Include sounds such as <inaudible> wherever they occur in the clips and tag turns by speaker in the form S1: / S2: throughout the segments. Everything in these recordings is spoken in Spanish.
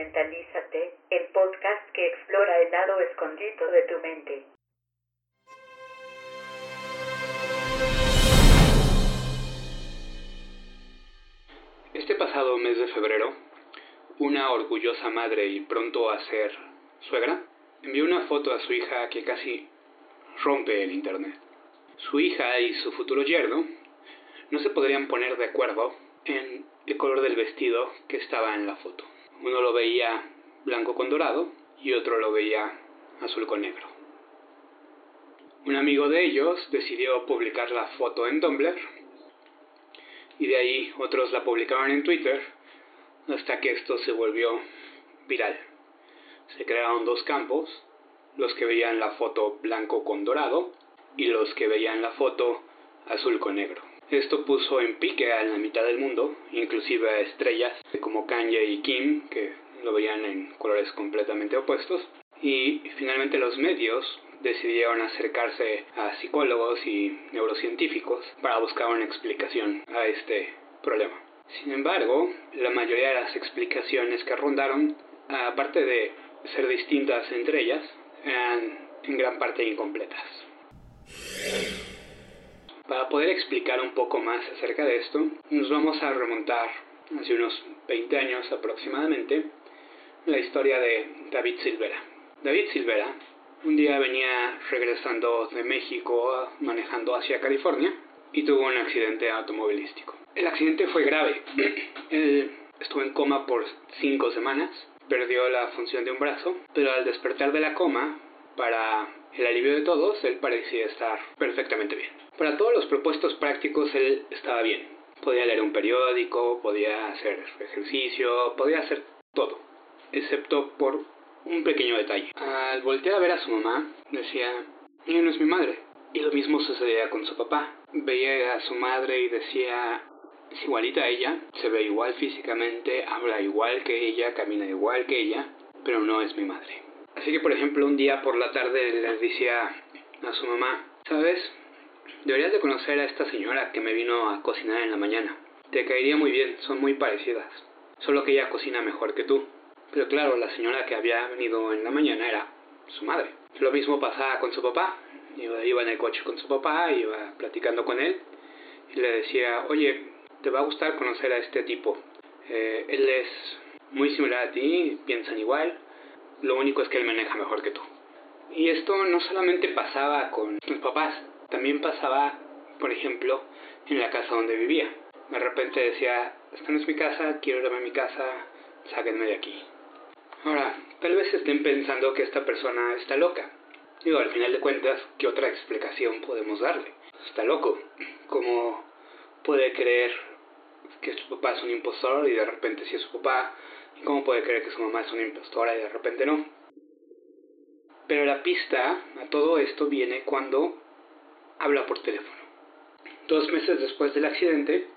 S1: Mentalízate, el podcast que explora el lado escondido de tu mente.
S2: Este pasado mes de febrero, una orgullosa madre y pronto a ser suegra envió una foto a su hija que casi rompe el internet. Su hija y su futuro yerno no se podrían poner de acuerdo en el color del vestido que estaba en la foto. Uno lo veía blanco con dorado y otro lo veía azul con negro. Un amigo de ellos decidió publicar la foto en Tumblr y de ahí otros la publicaron en Twitter hasta que esto se volvió viral. Se crearon dos campos, los que veían la foto blanco con dorado y los que veían la foto azul con negro. Esto puso en pique a la mitad del mundo, inclusive a estrellas como Kanye y Kim, que lo veían en colores completamente opuestos. Y finalmente los medios decidieron acercarse a psicólogos y neurocientíficos para buscar una explicación a este problema. Sin embargo, la mayoría de las explicaciones que rondaron, aparte de ser distintas entre ellas, eran en gran parte incompletas. Para poder explicar un poco más acerca de esto, nos vamos a remontar hace unos 20 años aproximadamente la historia de David Silvera. David Silvera un día venía regresando de México manejando hacia California y tuvo un accidente automovilístico. El accidente fue grave. <clears throat> Él estuvo en coma por cinco semanas, perdió la función de un brazo, pero al despertar de la coma, para el alivio de todos, él parecía estar perfectamente bien. Para todos los propuestos prácticos, él estaba bien. Podía leer un periódico, podía hacer ejercicio, podía hacer todo, excepto por un pequeño detalle. Al voltear a ver a su mamá, decía, ella no es mi madre. Y lo mismo sucedía con su papá. Veía a su madre y decía, es igualita a ella, se ve igual físicamente, habla igual que ella, camina igual que ella, pero no es mi madre. Así que, por ejemplo, un día por la tarde le decía a su mamá, ¿sabes? Deberías de conocer a esta señora que me vino a cocinar en la mañana. Te caería muy bien, son muy parecidas. Solo que ella cocina mejor que tú. Pero claro, la señora que había venido en la mañana era su madre. Lo mismo pasaba con su papá. Iba, en el coche con su papá, iba platicando con él y le decía, oye, te va a gustar conocer a este tipo. Eh, él es muy similar a ti, piensan igual, lo único es que él maneja mejor que tú. Y esto no solamente pasaba con sus papás, también pasaba, por ejemplo, en la casa donde vivía. De repente decía, esta no es mi casa, quiero irme a mi casa, sáquenme de aquí. Ahora, tal vez estén pensando que esta persona está loca. Digo, al final de cuentas, ¿qué otra explicación podemos darle? Está loco. ¿Cómo puede creer que su papá es un impostor y de repente sí es su papá? ¿Y cómo puede creer que su mamá es una impostora y de repente no? Pero la pista a todo esto viene cuando habla por teléfono. Dos meses después del accidente,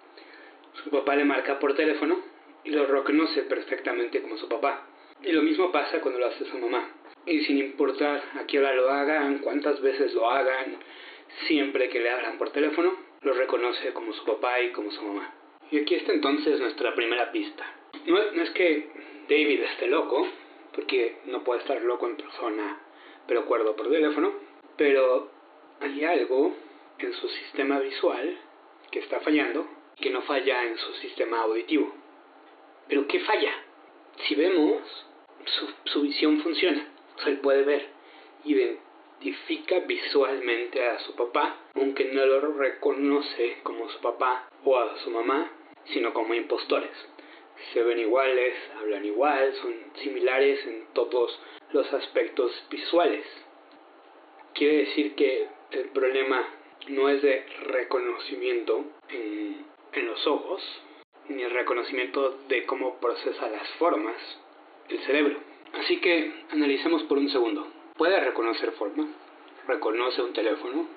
S2: su papá le marca por teléfono y lo reconoce perfectamente como su papá. Y lo mismo pasa cuando lo hace su mamá. Y sin importar a qué hora lo hagan, cuántas veces lo hagan, siempre que le hablan por teléfono, lo reconoce como su papá y como su mamá. Y aquí está entonces nuestra primera pista. No, no es que David esté loco, porque no puede estar loco en persona, pero cuerdo por teléfono, pero hay algo en su sistema visual que está fallando, que no falla en su sistema auditivo. ¿Pero qué falla? Si vemos, su, visión funciona. O él puede ver, identifica visualmente a su papá, aunque no lo reconoce como su papá o a su mamá, sino como impostores. Se ven iguales, hablan igual, son similares en todos los aspectos visuales. Quiere decir que el problema no es de reconocimiento en, en los ojos, ni el reconocimiento de cómo procesa las formas, el cerebro. Así que analicemos por un segundo. Puede reconocer forma, reconoce un teléfono,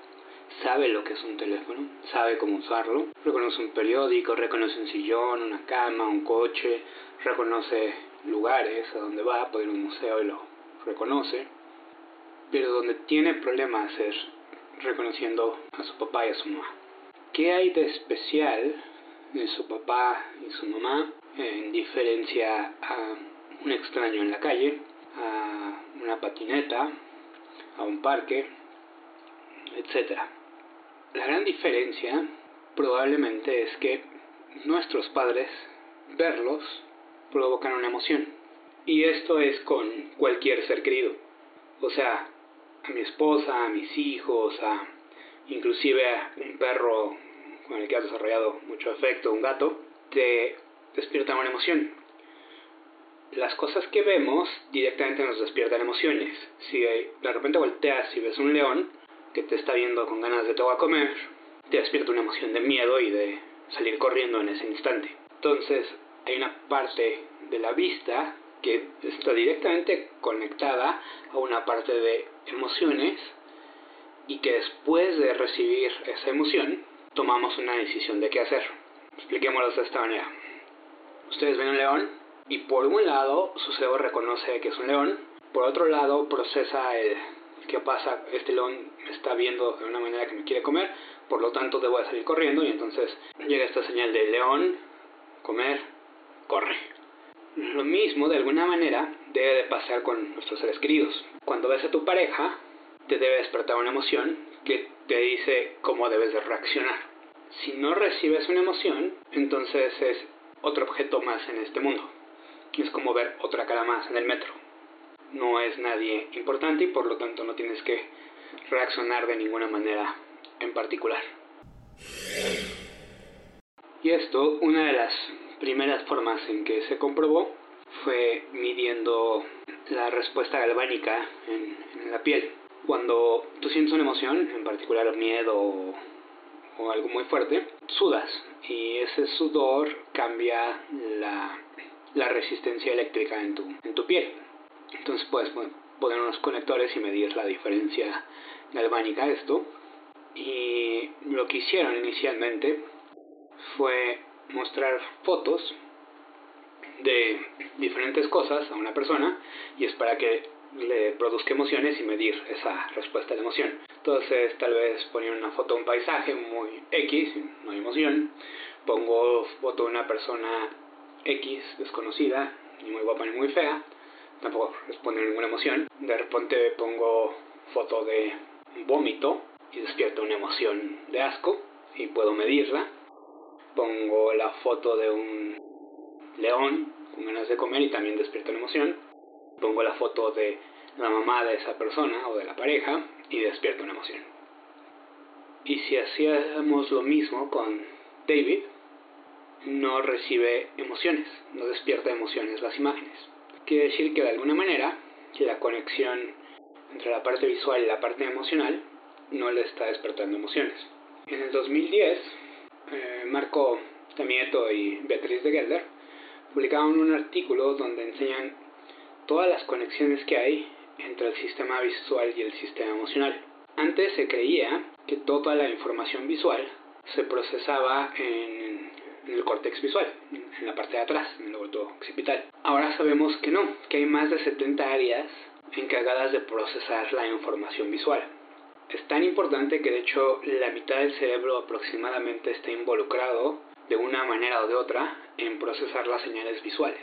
S2: sabe lo que es un teléfono, sabe cómo usarlo, reconoce un periódico, reconoce un sillón, una cama, un coche, reconoce lugares a donde va, puede ir a un museo y lo reconoce. Pero donde tiene problemas es reconociendo a su papá y a su mamá. ¿Qué hay de especial de su papá y su mamá en diferencia a un extraño en la calle, a una patineta, a un parque, etc. La gran diferencia probablemente es que nuestros padres, verlos, provocan una emoción. Y esto es con cualquier ser querido. O sea, a mi esposa, a mis hijos, a inclusive a un perro con el que has desarrollado mucho afecto, un gato, te despierta una emoción. Las cosas que vemos directamente nos despiertan emociones. Si de repente volteas y ves un león que te está viendo con ganas de todo a comer, te despierta una emoción de miedo y de salir corriendo en ese instante. Entonces, hay una parte de la vista que está directamente conectada a una parte de emociones y que después de recibir esa emoción tomamos una decisión de qué hacer. Expliquémoslo de esta manera. Ustedes ven un león y por un lado su cerebro reconoce que es un león, por otro lado procesa el qué pasa, este león me está viendo de una manera que me quiere comer, por lo tanto debo de salir corriendo y entonces llega esta señal de león, comer, corre. Lo mismo de alguna manera debe de pasar con nuestros seres queridos. Cuando ves a tu pareja, te debe despertar una emoción que te dice cómo debes de reaccionar. Si no recibes una emoción, entonces es otro objeto más en este mundo. Es como ver otra cara más en el metro. No es nadie importante y por lo tanto no tienes que reaccionar de ninguna manera en particular. Y esto, una de las primeras formas en que se comprobó fue midiendo la respuesta galvánica en, la piel. Cuando tú sientes una emoción, en particular miedo o, algo muy fuerte, sudas y ese sudor cambia la, la resistencia eléctrica en tu, en tu piel. Entonces puedes poner unos conectores y medir la diferencia galvánica de esto. Y lo que hicieron inicialmente fue mostrar fotos de diferentes cosas a una persona y es para que le produzca emociones y medir esa respuesta de emoción. Entonces tal vez poner una foto de un paisaje muy X, no hay emoción. Pongo foto de una persona X desconocida, ni muy guapa ni muy fea, tampoco responde ninguna emoción. De repente pongo foto de vómito y despierto una emoción de asco y puedo medirla pongo la foto de un león con ganas de comer y también despierto la emoción. Pongo la foto de la mamá de esa persona o de la pareja y despierto una emoción. Y si hacíamos lo mismo con David, no recibe emociones, no despierta emociones las imágenes. Quiere decir que de alguna manera la conexión entre la parte visual y la parte emocional no le está despertando emociones. En el 2010 eh, Marco Tamieto y Beatriz de Gelder publicaron un artículo donde enseñan todas las conexiones que hay entre el sistema visual y el sistema emocional. Antes se creía que toda la información visual se procesaba en, el córtex visual, en la parte de atrás, en el lobo occipital. Ahora sabemos que no, que hay más de 70 áreas encargadas de procesar la información visual es tan importante que de hecho la mitad del cerebro aproximadamente está involucrado de una manera o de otra en procesar las señales visuales.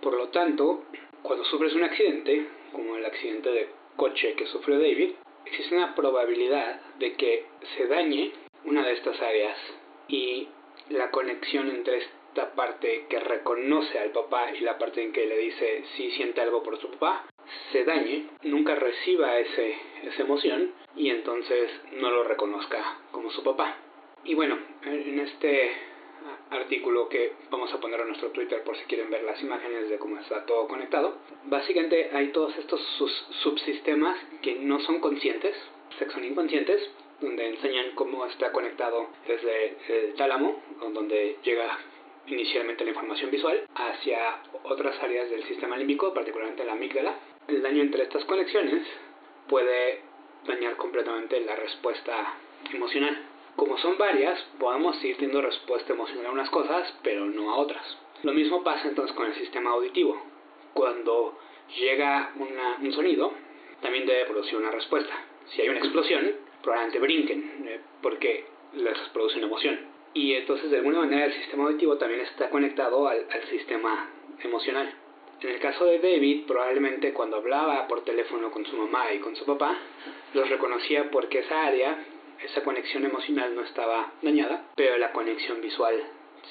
S2: Por lo tanto, cuando sufres un accidente, como el accidente de coche que sufrió David, existe una probabilidad de que se dañe una de estas áreas y la conexión entre esta parte que reconoce al papá y la parte en que le dice si siente algo por su papá se dañe, nunca reciba ese, esa emoción y entonces no lo reconozca como su papá. Y bueno, en este artículo que vamos a poner en nuestro Twitter por si quieren ver las imágenes de cómo está todo conectado, básicamente hay todos estos subsistemas que no son conscientes, que son inconscientes, donde enseñan cómo está conectado desde el tálamo, donde llega inicialmente la información visual, hacia otras áreas del sistema límbico, particularmente la amígdala. El daño entre estas conexiones puede dañar completamente la respuesta emocional. Como son varias, podemos ir teniendo respuesta emocional a unas cosas, pero no a otras. Lo mismo pasa entonces con el sistema auditivo. Cuando llega un sonido, también debe producir una respuesta. Si hay una explosión, probablemente brinquen, eh, porque les produce una emoción. Y entonces de alguna manera el sistema auditivo también está conectado al, al sistema emocional. En el caso de David, probablemente cuando hablaba por teléfono con su mamá y con su papá, los reconocía porque esa área, esa conexión emocional no estaba dañada, pero la conexión visual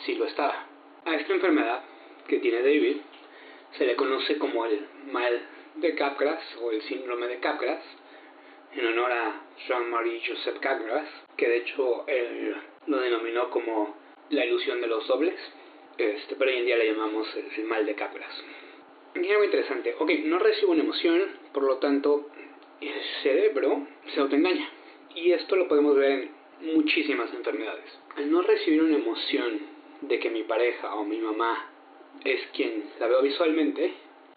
S2: sí lo estaba. A esta enfermedad que tiene David se le conoce como el mal de Capgras o el síndrome de Capgras, en honor a Jean-Marie Joseph Capgras, que de hecho él lo denominó como la ilusión de los dobles, este, pero hoy en día le llamamos el, mal de Capgras. Y algo interesante, ok, no recibo una emoción, por lo tanto el cerebro se autoengaña. Y esto lo podemos ver en muchísimas enfermedades. Al no recibir una emoción de que mi pareja o mi mamá es quien la veo visualmente,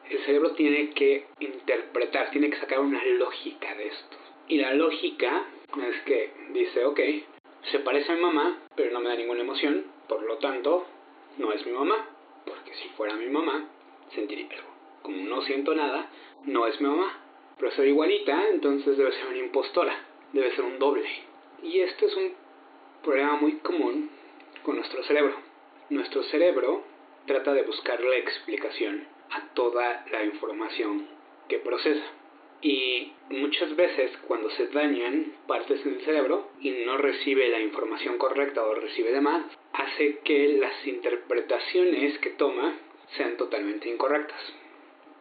S2: el cerebro tiene que interpretar, tiene que sacar una lógica de esto. Y la lógica es que dice, ok, se parece a mi mamá, pero no me da ninguna emoción, por lo tanto, no es mi mamá, porque si fuera mi mamá, sentiría algo. Como no siento nada, no es mi mamá. Pero soy igualita, entonces debe ser una impostora, debe ser un doble. Y este es un problema muy común con nuestro cerebro. Nuestro cerebro trata de buscarle explicación a toda la información que procesa. Y muchas veces cuando se dañan partes del cerebro y no recibe la información correcta o recibe de más, hace que las interpretaciones que toma sean totalmente incorrectas.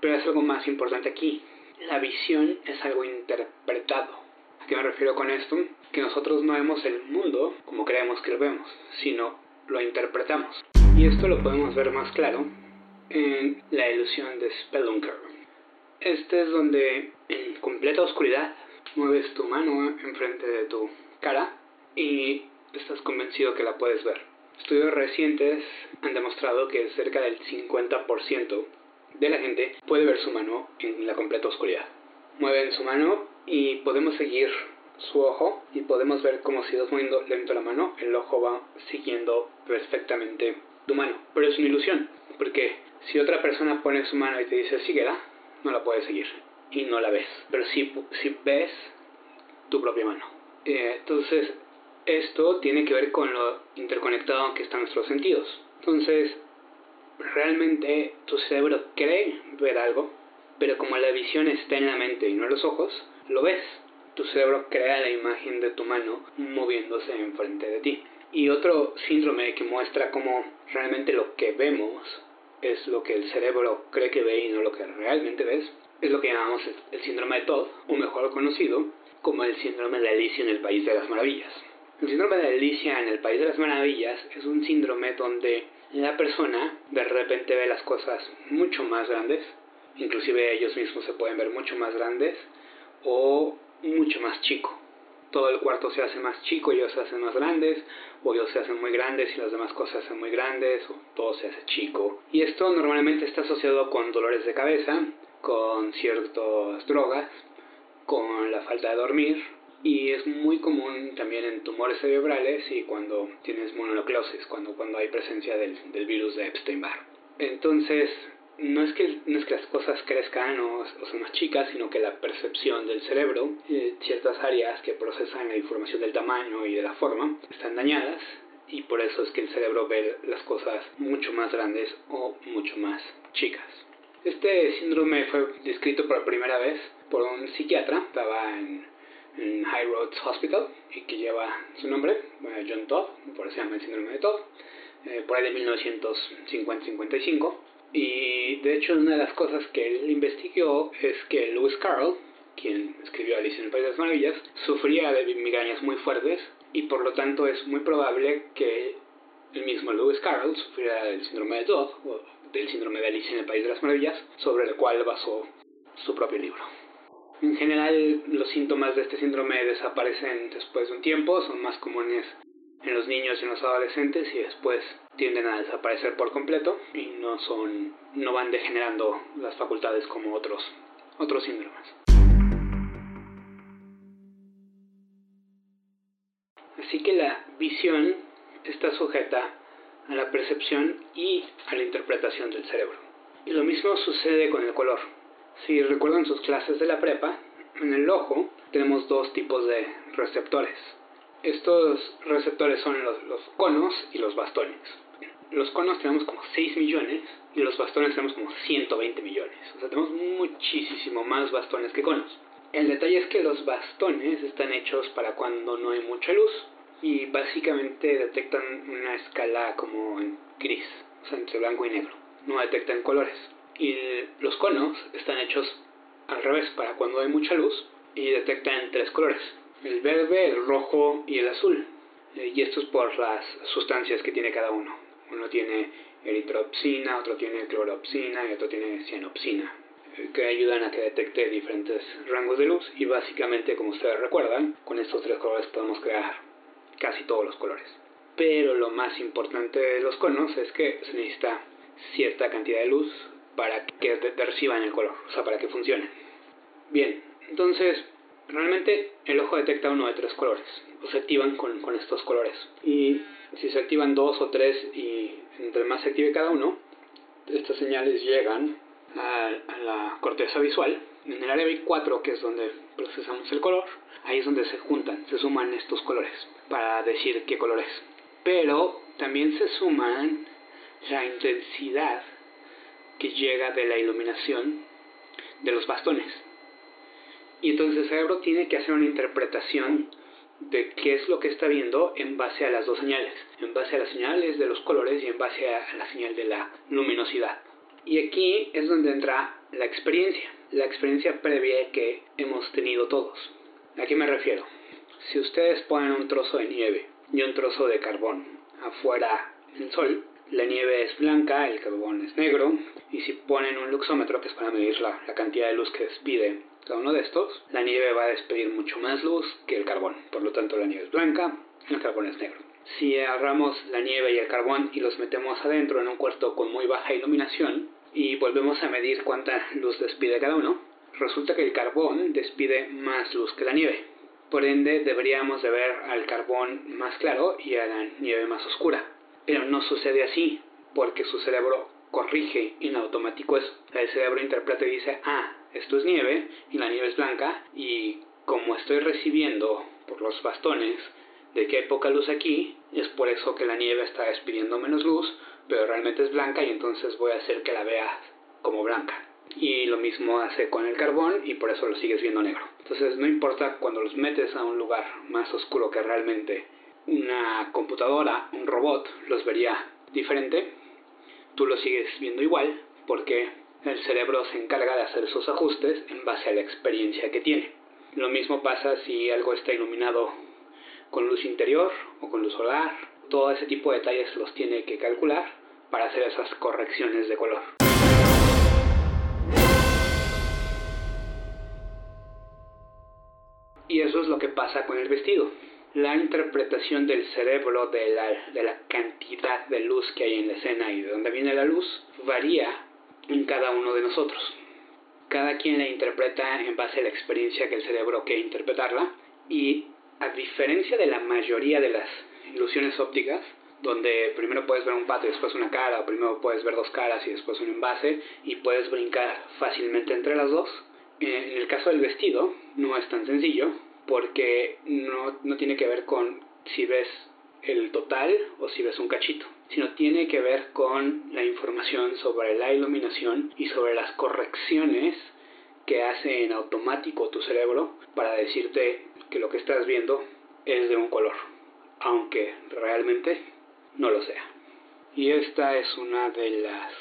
S2: Pero es algo más importante aquí. La visión es algo interpretado. ¿A qué me refiero con esto? Que nosotros no vemos el mundo como creemos que lo vemos, sino lo interpretamos. Y esto lo podemos ver más claro en la ilusión de Spelunker. Este es donde en completa oscuridad mueves tu mano enfrente de tu cara y estás convencido que la puedes ver. Estudios recientes han demostrado que cerca del 50% de la gente puede ver su mano en la completa oscuridad. Mueven su mano y podemos seguir su ojo y podemos ver como si vas moviendo lento la mano, el ojo va siguiendo perfectamente tu mano. Pero es una ilusión, porque si otra persona pone su mano y te dice síguela, no la puedes seguir y no la ves. Pero si, si ves tu propia mano. Eh, entonces, esto tiene que ver con lo interconectado que están nuestros sentidos. Entonces, realmente tu cerebro cree ver algo, pero como la visión está en la mente y no en los ojos, lo ves. Tu cerebro crea la imagen de tu mano moviéndose enfrente de ti. Y otro síndrome que muestra cómo realmente lo que vemos es lo que el cerebro cree que ve y no lo que realmente ves, es lo que llamamos el síndrome de Todd, o mejor conocido como el síndrome de Alicia en el País de las Maravillas. El síndrome de Alicia en el País de las Maravillas es un síndrome donde la persona de repente ve las cosas mucho más grandes, inclusive ellos mismos se pueden ver mucho más grandes o mucho más chico todo el cuarto se hace más chico y ellos se hacen más grandes, o ellos se hacen muy grandes y las demás cosas se hacen muy grandes, o todo se hace chico. Y esto normalmente está asociado con dolores de cabeza, con ciertas drogas, con la falta de dormir, y es muy común también en tumores cerebrales y cuando tienes mononucleosis, cuando, cuando hay presencia del, del virus de Epstein-Barr. Entonces, no es que, no es que las cosas crezcan o, o son más chicas, sino que la percepción del cerebro, eh, ciertas áreas que procesan la información del tamaño y de la forma, están dañadas y por eso es que el cerebro ve las cosas mucho más grandes o mucho más chicas. Este síndrome fue descrito por primera vez por un psiquiatra, estaba en, en High Roads Hospital y que lleva su nombre, John Todd, por eso se llama el síndrome de Todd, eh, por ahí de 1950-55 y de hecho una de las cosas que él investigó es que Lewis Carroll, quien escribió Alice en el País de las Maravillas, sufría de migrañas muy fuertes y por lo tanto es muy probable que el mismo Lewis Carroll sufriera del síndrome de Dodd o del síndrome de Alice en el País de las Maravillas, sobre el cual basó su propio libro. En general, los síntomas de este síndrome desaparecen después de un tiempo, son más comunes en los niños y en los adolescentes y después tienden a desaparecer por completo y no son no van degenerando las facultades como otros otros síndromes. Así que la visión está sujeta a la percepción y a la interpretación del cerebro. Y lo mismo sucede con el color. Si recuerdan sus clases de la prepa, en el ojo tenemos dos tipos de receptores. Estos receptores son los, conos y los bastones. los conos tenemos como 6 millones y los bastones tenemos como 120 millones. O sea, tenemos muchísimo más bastones que conos. El detalle es que los bastones están hechos para cuando no hay mucha luz y básicamente detectan una escala como en gris, o sea, entre blanco y negro. No detectan colores. Y los conos están hechos al revés, para cuando hay mucha luz y detectan tres colores. El verde, el rojo y el azul. Eh, y esto es por las sustancias que tiene cada uno. Uno tiene eritropsina, otro tiene cloropsina y otro tiene cianopsina, eh, que ayudan a que detecte diferentes rangos de luz y básicamente, como ustedes recuerdan, con estos tres colores podemos crear casi todos los colores. Pero lo más importante de los conos es que se necesita cierta cantidad de luz para que reciban el color, o sea, para que funcionen. Bien, entonces, realmente el ojo detecta uno de tres colores, o se activan con, estos colores. Y si se activan dos o tres y entre más se active cada uno, estas señales llegan a, la corteza visual. En el área B4, que es donde procesamos el color, ahí es donde se juntan, se suman estos colores para decir qué color es. Pero también se suman la intensidad que llega de la iluminación de los bastones. Y entonces el cerebro tiene que hacer una interpretación de qué es lo que está viendo en base a las dos señales, en base a las señales de los colores y en base a la señal de la luminosidad. Y aquí es donde entra la experiencia, la experiencia previa que hemos tenido todos. ¿A qué me refiero? Si ustedes ponen un trozo de nieve y un trozo de carbón afuera en el sol, la nieve es blanca, el carbón es negro, y si ponen un luxómetro, que es para medir la, la cantidad de luz que despide cada uno de estos, la nieve va a despedir mucho más luz que el carbón. Por lo tanto, la nieve es blanca, el carbón es negro. Si agarramos la nieve y el carbón y los metemos adentro en un cuarto con muy baja iluminación y volvemos a medir cuánta luz despide cada uno, resulta que el carbón despide más luz que la nieve. Por ende, deberíamos de ver al carbón más claro y a la nieve más oscura. Pero no sucede así, porque su cerebro corrige en automático eso. El cerebro interpreta y dice, ah, esto es nieve y la nieve es blanca y como estoy recibiendo por los bastones de que hay poca luz aquí, es por eso que la nieve está despidiendo menos luz, pero realmente es blanca y entonces voy a hacer que la vea como blanca. Y lo mismo hace con el carbón y por eso lo sigues viendo negro. Entonces no importa cuando los metes a un lugar más oscuro que realmente una computadora, un robot, los vería diferente, tú lo sigues viendo igual porque el cerebro se encarga de hacer esos ajustes en base a la experiencia que tiene. Lo mismo pasa si algo está iluminado con luz interior o con luz solar. Todo ese tipo de detalles los tiene que calcular para hacer esas correcciones de color. Y eso es lo que pasa con el vestido. La interpretación del cerebro de la, de la cantidad de luz que hay en la escena y de dónde viene la luz varía en cada uno de nosotros. Cada quien la interpreta en base a la experiencia que el cerebro quiere interpretarla y a diferencia de la mayoría de las ilusiones ópticas, donde primero puedes ver un pato y después una cara, o primero puedes ver dos caras y después un envase, y puedes brincar fácilmente entre las dos. En el caso del vestido no es tan sencillo, porque no, no tiene que ver con si ves el total o si ves un cachito sino tiene que ver con la información sobre la iluminación y sobre las correcciones que hace en automático tu cerebro para decirte que lo que estás viendo es de un color, aunque realmente no lo sea. Y esta es una de las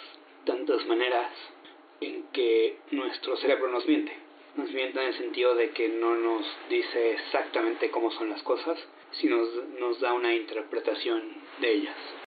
S2: tantas maneras en que nuestro cerebro nos miente. Nos miente en el sentido de que no nos dice exactamente cómo son las cosas, sino nos da una interpretación de ellas.